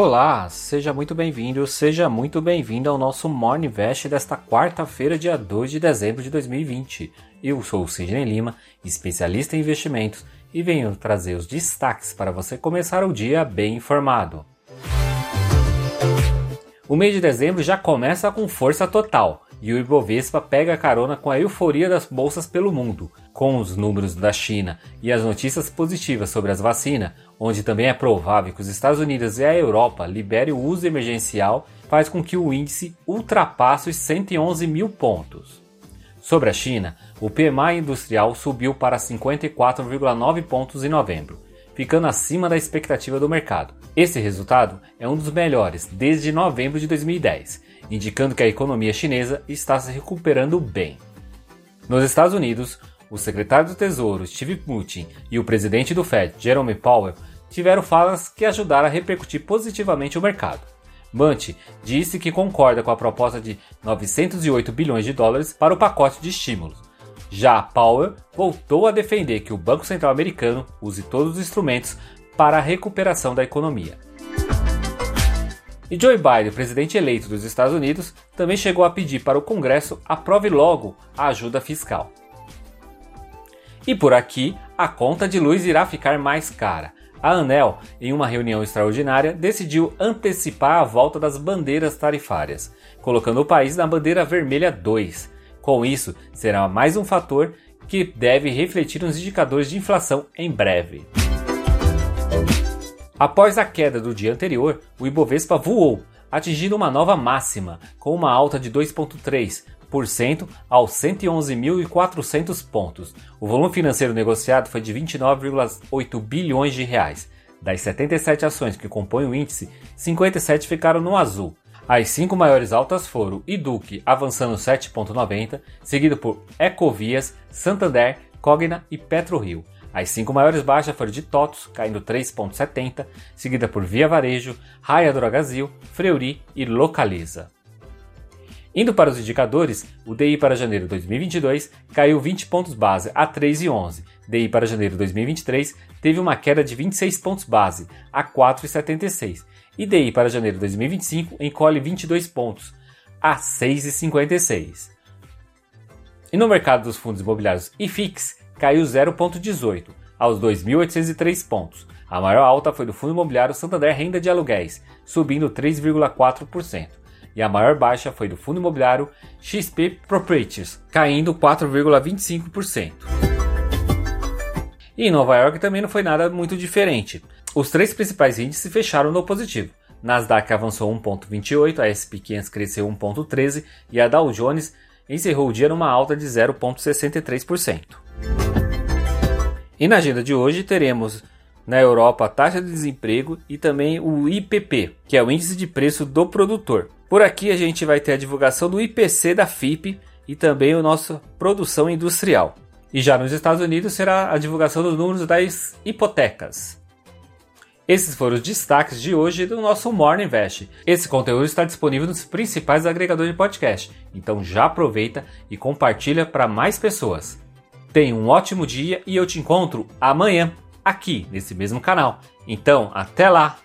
Olá, seja muito bem-vindo, seja muito bem-vindo ao nosso Morning Vest desta quarta-feira, dia 2 de dezembro de 2020. Eu sou o Sidney Lima, especialista em investimentos, e venho trazer os destaques para você começar o dia bem informado. O mês de dezembro já começa com força total e o Ibovespa pega carona com a euforia das bolsas pelo mundo. Com os números da China e as notícias positivas sobre as vacinas, onde também é provável que os Estados Unidos e a Europa liberem o uso emergencial, faz com que o índice ultrapasse os 111 mil pontos. Sobre a China, o PMI industrial subiu para 54,9 pontos em novembro, ficando acima da expectativa do mercado. Esse resultado é um dos melhores desde novembro de 2010 indicando que a economia chinesa está se recuperando bem. Nos Estados Unidos, o secretário do Tesouro Steve Mnuchin e o presidente do Fed Jerome Powell tiveram falas que ajudaram a repercutir positivamente o mercado. Mnuchin disse que concorda com a proposta de 908 bilhões de dólares para o pacote de estímulos. Já Powell voltou a defender que o Banco Central americano use todos os instrumentos para a recuperação da economia. E Joe Biden, presidente eleito dos Estados Unidos, também chegou a pedir para o Congresso aprove logo a ajuda fiscal. E por aqui, a conta de luz irá ficar mais cara. A ANEL, em uma reunião extraordinária, decidiu antecipar a volta das bandeiras tarifárias, colocando o país na bandeira vermelha 2. Com isso, será mais um fator que deve refletir nos indicadores de inflação em breve. Após a queda do dia anterior, o Ibovespa voou, atingindo uma nova máxima, com uma alta de 2,3% aos 111.400 pontos. O volume financeiro negociado foi de 29,8 bilhões de reais. Das 77 ações que compõem o índice, 57 ficaram no azul. As cinco maiores altas foram Iduc avançando 7,90, seguido por Ecovias, Santander, Cogna e PetroRio. As cinco maiores baixas foram de TOTOS, caindo 3,70, seguida por Via Varejo, Raia Drogazil, Freuri e Localiza. Indo para os indicadores, o DI para janeiro de 2022 caiu 20 pontos base a 3,11. DI para janeiro de 2023 teve uma queda de 26 pontos base a 4,76. E DI para janeiro de 2025 encolhe 22 pontos a 6,56. E no mercado dos fundos imobiliários IFIX, caiu 0,18 aos 2.803 pontos. A maior alta foi do fundo imobiliário Santander Renda de Aluguéis, subindo 3,4%. E a maior baixa foi do fundo imobiliário XP Properties, caindo 4,25%. E em Nova York também não foi nada muito diferente. Os três principais índices fecharam no positivo. Nasdaq avançou 1,28, a SP 500 cresceu 1,13 e a Dow Jones encerrou o dia numa alta de 0,63%. E na agenda de hoje teremos na Europa a taxa de desemprego e também o IPP, que é o índice de preço do produtor. Por aqui a gente vai ter a divulgação do IPC da FIP e também o nosso produção industrial. E já nos Estados Unidos será a divulgação dos números das hipotecas. Esses foram os destaques de hoje do nosso Morning Invest. Esse conteúdo está disponível nos principais agregadores de podcast, então já aproveita e compartilha para mais pessoas. Tenha um ótimo dia e eu te encontro amanhã aqui nesse mesmo canal. Então, até lá!